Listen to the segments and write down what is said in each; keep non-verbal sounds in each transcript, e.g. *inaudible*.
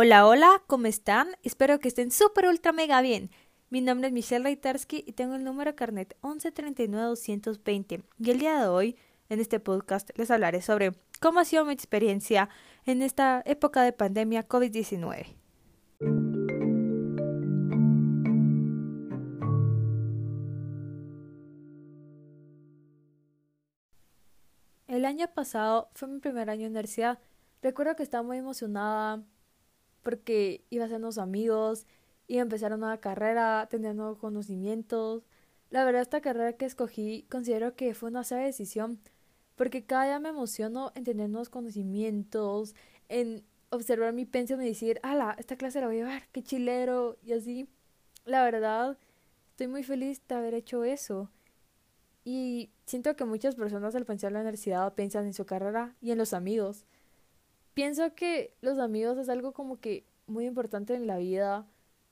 Hola, hola, ¿cómo están? Espero que estén súper ultra mega bien. Mi nombre es Michelle Reitarsky y tengo el número carnet 1139-220. Y el día de hoy, en este podcast, les hablaré sobre cómo ha sido mi experiencia en esta época de pandemia COVID-19. El año pasado fue mi primer año en universidad. Recuerdo que estaba muy emocionada porque iba a ser unos amigos, iba a empezar una nueva carrera, tener nuevos conocimientos. La verdad, esta carrera que escogí considero que fue una sabia decisión, porque cada día me emociono en tener nuevos conocimientos, en observar mi pensión y decir, ala, esta clase la voy a llevar, qué chilero, y así. La verdad, estoy muy feliz de haber hecho eso. Y siento que muchas personas al pensar en la universidad piensan en su carrera y en los amigos pienso que los amigos es algo como que muy importante en la vida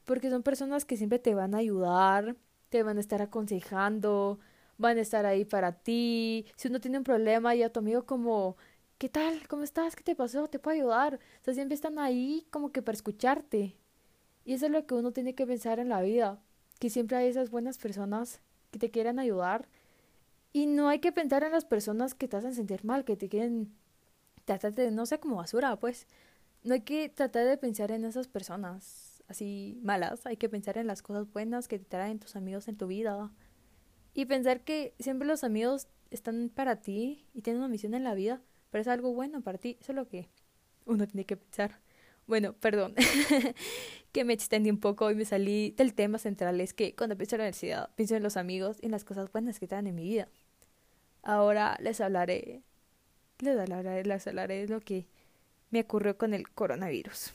porque son personas que siempre te van a ayudar, te van a estar aconsejando, van a estar ahí para ti. Si uno tiene un problema y a tu amigo como, ¿qué tal? ¿Cómo estás? ¿Qué te pasó? ¿Te puedo ayudar? O sea, siempre están ahí como que para escucharte. Y eso es lo que uno tiene que pensar en la vida, que siempre hay esas buenas personas que te quieren ayudar. Y no hay que pensar en las personas que te hacen sentir mal, que te quieren tratar de no sé como basura, pues. No hay que tratar de pensar en esas personas así malas, hay que pensar en las cosas buenas que te traen tus amigos en tu vida. Y pensar que siempre los amigos están para ti y tienen una misión en la vida, pero es algo bueno para ti, eso es lo que uno tiene que pensar. Bueno, perdón, *laughs* que me extendí un poco y me salí del tema central, es que cuando pienso en la universidad, pienso en los amigos y en las cosas buenas que traen en mi vida. Ahora les hablaré les hablaré, les hablaré de lo que me ocurrió con el coronavirus.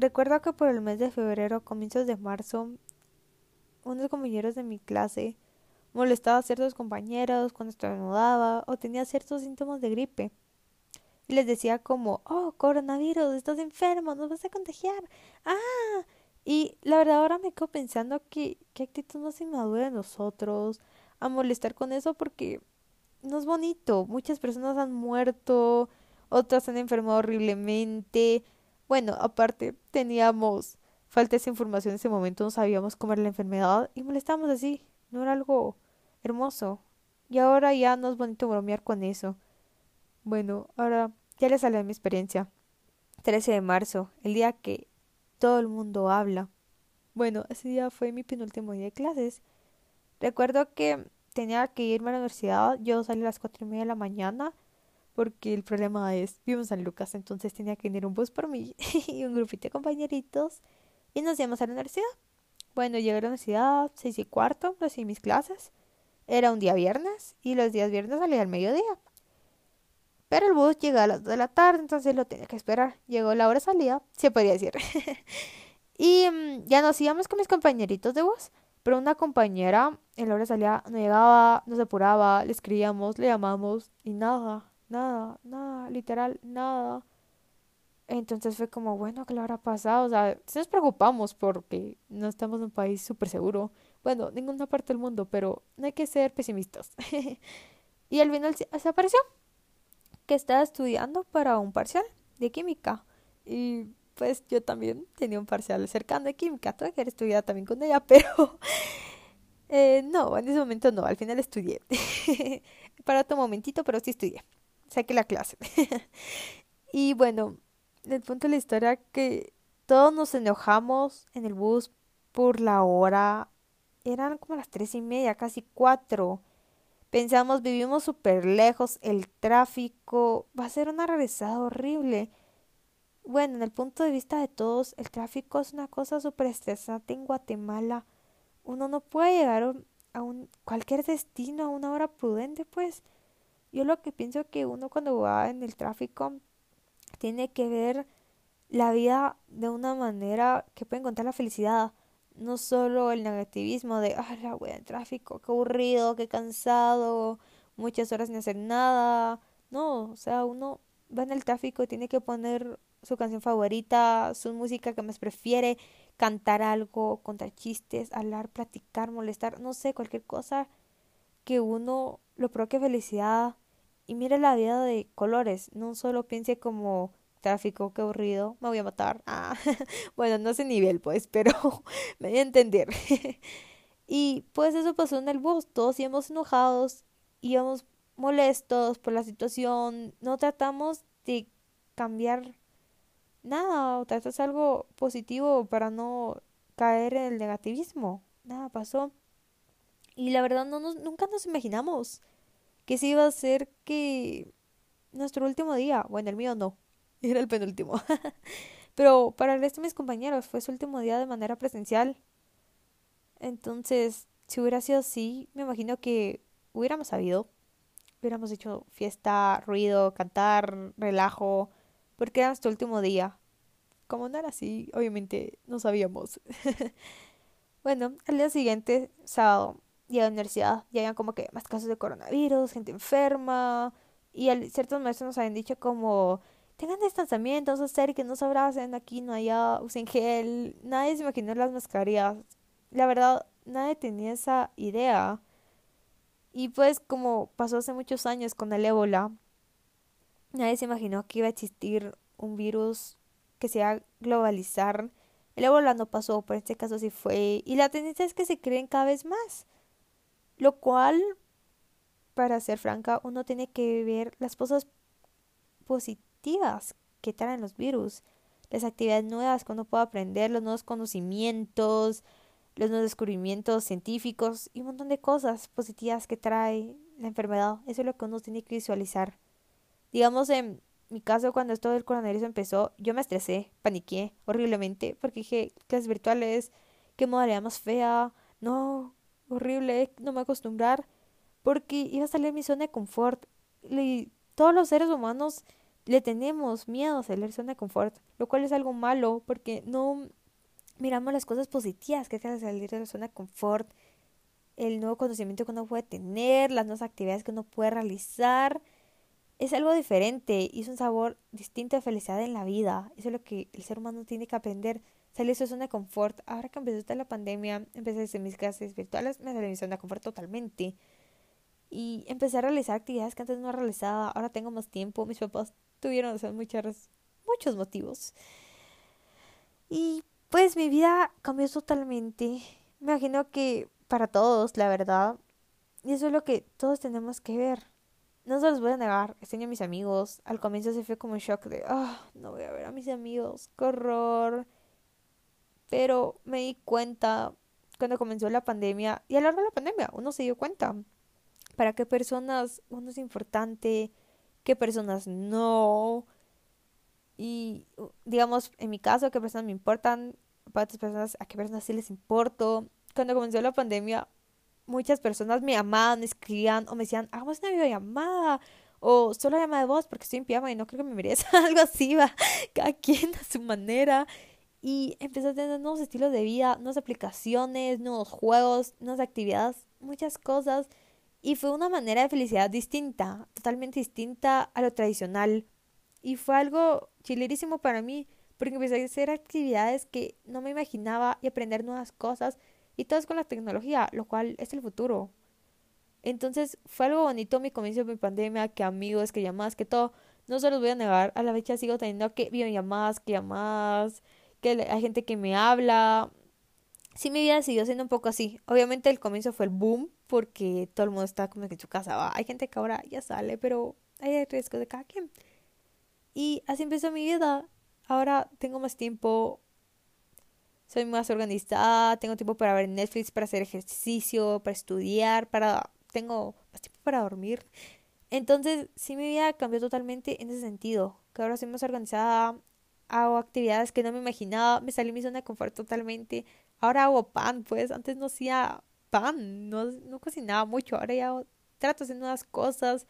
Recuerdo que por el mes de febrero, comienzos de marzo, unos compañeros de mi clase molestaba a ciertos compañeros cuando estornudaba o tenía ciertos síntomas de gripe les decía como, oh, coronavirus, estás enfermo, nos vas a contagiar. Ah, y la verdad ahora me quedo pensando que qué actitud más inmadura de nosotros a molestar con eso porque no es bonito. Muchas personas han muerto, otras han enfermado horriblemente. Bueno, aparte teníamos falta esa información en ese momento, no sabíamos cómo era la enfermedad y molestábamos así. No era algo hermoso. Y ahora ya no es bonito bromear con eso. Bueno, ahora ya les hablé de mi experiencia. 13 de marzo, el día que todo el mundo habla. Bueno, ese día fue mi penúltimo día de clases. Recuerdo que tenía que irme a la universidad. Yo salí a las cuatro y media de la mañana porque el problema es, vivo en San Lucas, entonces tenía que ir un bus por mí *laughs* y un grupito de compañeritos y nos íbamos a la universidad. Bueno, llegué a la universidad, seis y cuarto, recibí mis clases. Era un día viernes y los días viernes salía al mediodía. Pero el bus llega a las 2 de la tarde, entonces lo tenía que esperar. Llegó la hora de salida, se podría decir. *laughs* y mm, ya nos íbamos con mis compañeritos de bus. Pero una compañera en la hora de salida no llegaba, nos apuraba, le escribíamos, le llamamos y nada, nada, nada, literal, nada. Entonces fue como, bueno, ¿qué le habrá pasado? O sea, sí nos preocupamos porque no estamos en un país súper seguro. Bueno, ninguna parte del mundo, pero no hay que ser pesimistas. *laughs* y al final se apareció que estaba estudiando para un parcial de química. Y pues yo también tenía un parcial cercano de química. Tuve que estudiar también con ella, *laughs* pero eh, no, en ese momento no. Al final estudié. *laughs* para otro momentito, pero sí estudié. Saqué la clase. *laughs* y bueno, el punto de la historia que todos nos enojamos en el bus por la hora. Eran como las tres y media, casi cuatro. Pensamos, vivimos súper lejos, el tráfico va a ser una regresada horrible. Bueno, en el punto de vista de todos, el tráfico es una cosa súper estresante en Guatemala. Uno no puede llegar a un cualquier destino a una hora prudente, pues. Yo lo que pienso que uno cuando va en el tráfico tiene que ver la vida de una manera que puede encontrar la felicidad no solo el negativismo de, ah, la wea de tráfico, qué aburrido, qué cansado, muchas horas sin hacer nada. No, o sea, uno va en el tráfico, tiene que poner su canción favorita, su música que más prefiere, cantar algo, contar chistes, hablar, platicar, molestar, no sé, cualquier cosa que uno lo provoque felicidad y mire la vida de colores, no solo piense como tráfico, qué aburrido, me voy a matar. Ah, *laughs* bueno, no sé nivel pues, pero *laughs* me voy a entender. *laughs* y pues eso pasó en el bus, todos íbamos enojados, íbamos molestos por la situación, no tratamos de cambiar nada, o tratas algo positivo para no caer en el negativismo. Nada pasó. Y la verdad no nos, nunca nos imaginamos que se iba a ser que nuestro último día, bueno, el mío no, *laughs* era el penúltimo. *laughs* Pero para el resto de mis compañeros fue su último día de manera presencial. Entonces, si hubiera sido así, me imagino que hubiéramos sabido. Hubiéramos hecho fiesta, ruido, cantar, relajo, porque era nuestro último día. Como no era así, obviamente no sabíamos. *laughs* bueno, al día siguiente, sábado, día de universidad, ya habían como que más casos de coronavirus, gente enferma, y ciertos maestros nos habían dicho como tengan distanciamiento, vamos a hacer que no se abracen aquí, no allá, usen gel. Nadie se imaginó las mascarillas. La verdad, nadie tenía esa idea. Y pues como pasó hace muchos años con el ébola, nadie se imaginó que iba a existir un virus que se iba a globalizar. El ébola no pasó, pero en este caso sí fue. Y la tendencia es que se creen cada vez más. Lo cual, para ser franca, uno tiene que ver las cosas positivas que traen los virus, las actividades nuevas que uno puede aprender, los nuevos conocimientos, los nuevos descubrimientos científicos y un montón de cosas positivas que trae la enfermedad. Eso es lo que uno tiene que visualizar. Digamos, en mi caso, cuando esto del coronavirus empezó, yo me estresé, paniqué horriblemente porque dije, clases virtuales, qué modalidad más fea, no, horrible, no me acostumbrar, porque iba a salir mi zona de confort. Y todos los seres humanos le tenemos miedo a salir de zona de confort, lo cual es algo malo porque no miramos las cosas positivas que de salir de la zona de confort, el nuevo conocimiento que uno puede tener, las nuevas actividades que uno puede realizar. Es algo diferente y es un sabor distinto de felicidad en la vida. Eso es lo que el ser humano tiene que aprender. Salir de su zona de confort. Ahora que empezó la pandemia, empecé a hacer mis clases virtuales, me salí de mi zona de confort totalmente. Y empecé a realizar actividades que antes no realizaba. Ahora tengo más tiempo. Mis papás tuvieron muchas, muchos motivos. Y pues mi vida cambió totalmente. Me imagino que para todos, la verdad. Y eso es lo que todos tenemos que ver. No se los voy a negar, extraño a mis amigos. Al comienzo se fue como un shock de, ah, no voy a ver a mis amigos, qué horror. Pero me di cuenta cuando comenzó la pandemia, y a lo largo de la pandemia uno se dio cuenta para qué personas uno es importante, qué personas no. Y digamos, en mi caso, qué personas me importan, para otras personas, a qué personas sí les importo. Cuando comenzó la pandemia, muchas personas me llamaban, me escribían o me decían, hagamos una videollamada o solo llamada de voz porque estoy en pijama y no creo que me merezca *laughs* algo así, va, cada quien a su manera. Y empecé a tener nuevos estilos de vida, nuevas aplicaciones, nuevos juegos, nuevas actividades, muchas cosas y fue una manera de felicidad distinta, totalmente distinta a lo tradicional. Y fue algo chilerísimo para mí, porque empecé a hacer actividades que no me imaginaba y aprender nuevas cosas, y todo es con la tecnología, lo cual es el futuro. Entonces fue algo bonito mi comienzo de mi pandemia, que amigos, que llamadas, que todo. No se los voy a negar, a la fecha sigo teniendo que llamadas, que llamadas, que hay gente que me habla. Sí, mi vida siguió siendo un poco así. Obviamente el comienzo fue el boom, porque todo el mundo está como en su casa. Hay gente que ahora ya sale, pero hay riesgo de cada quien. Y así empezó mi vida. Ahora tengo más tiempo, soy más organizada, tengo tiempo para ver Netflix, para hacer ejercicio, para estudiar, para tengo más tiempo para dormir. Entonces, sí mi vida cambió totalmente en ese sentido, que ahora soy más organizada, hago actividades que no me imaginaba, me salí mi zona de confort totalmente. Ahora hago pan, pues antes no hacía pan, no, no cocinaba mucho, ahora ya trato de hacer nuevas cosas.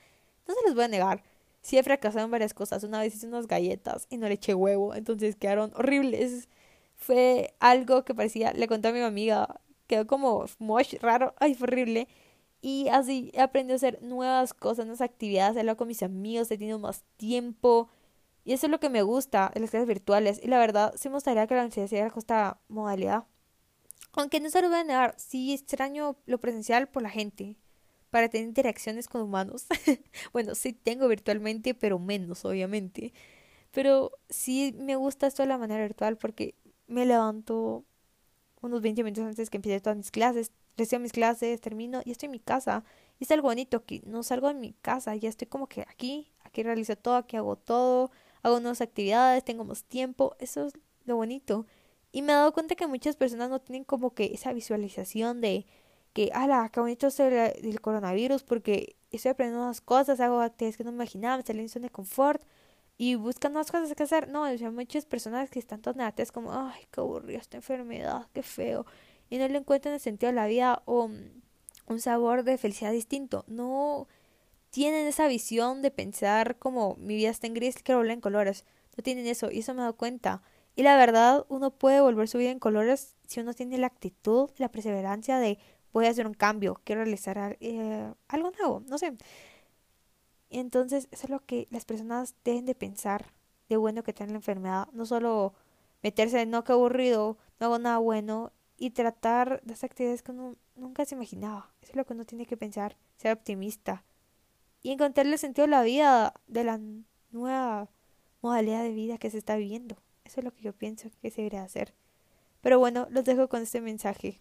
No se les voy a negar, sí he fracasado en varias cosas. Una vez hice unas galletas y no le eché huevo, entonces quedaron horribles. Fue algo que parecía, le conté a mi amiga, quedó como mosh raro, ay, fue horrible. Y así he aprendido a hacer nuevas cosas, nuevas actividades, hacerlo con mis amigos, he tenido más tiempo. Y eso es lo que me gusta las clases virtuales. Y la verdad, sí me gustaría que la universidad se modalidad. Aunque no se lo voy a negar, sí extraño lo presencial por la gente, para tener interacciones con humanos. *laughs* bueno, sí tengo virtualmente, pero menos, obviamente. Pero sí me gusta esto de la manera virtual porque me levanto unos 20 minutos antes que empiece todas mis clases, recibo mis clases, termino y estoy en mi casa. Y es algo bonito que no salgo de mi casa, ya estoy como que aquí, aquí realizo todo, aquí hago todo, hago nuevas actividades, tengo más tiempo, eso es lo bonito. Y me he dado cuenta que muchas personas no tienen como que esa visualización de que, ala, qué bonito es el, coronavirus porque estoy aprendiendo nuevas cosas, hago actividades que no me imaginaba, salí en zona de confort y buscan más cosas que hacer. No, o sea, muchas personas que están negativas como, ay, qué aburrido esta enfermedad, qué feo. Y no le encuentran el sentido de la vida o mm, un sabor de felicidad distinto. No tienen esa visión de pensar como mi vida está en gris, quiero volver en colores. No tienen eso y eso me he dado cuenta. Y la verdad, uno puede volver su vida en colores si uno tiene la actitud, la perseverancia de voy a hacer un cambio, quiero realizar eh, algo nuevo, no sé. Entonces, eso es lo que las personas deben de pensar de bueno que tienen la enfermedad. No solo meterse en no, qué aburrido, no hago nada bueno. Y tratar hacer actividades que uno nunca se imaginaba. Eso es lo que uno tiene que pensar, ser optimista. Y encontrarle sentido a la vida de la nueva modalidad de vida que se está viviendo. Eso es lo que yo pienso que se debería hacer. Pero bueno, los dejo con este mensaje.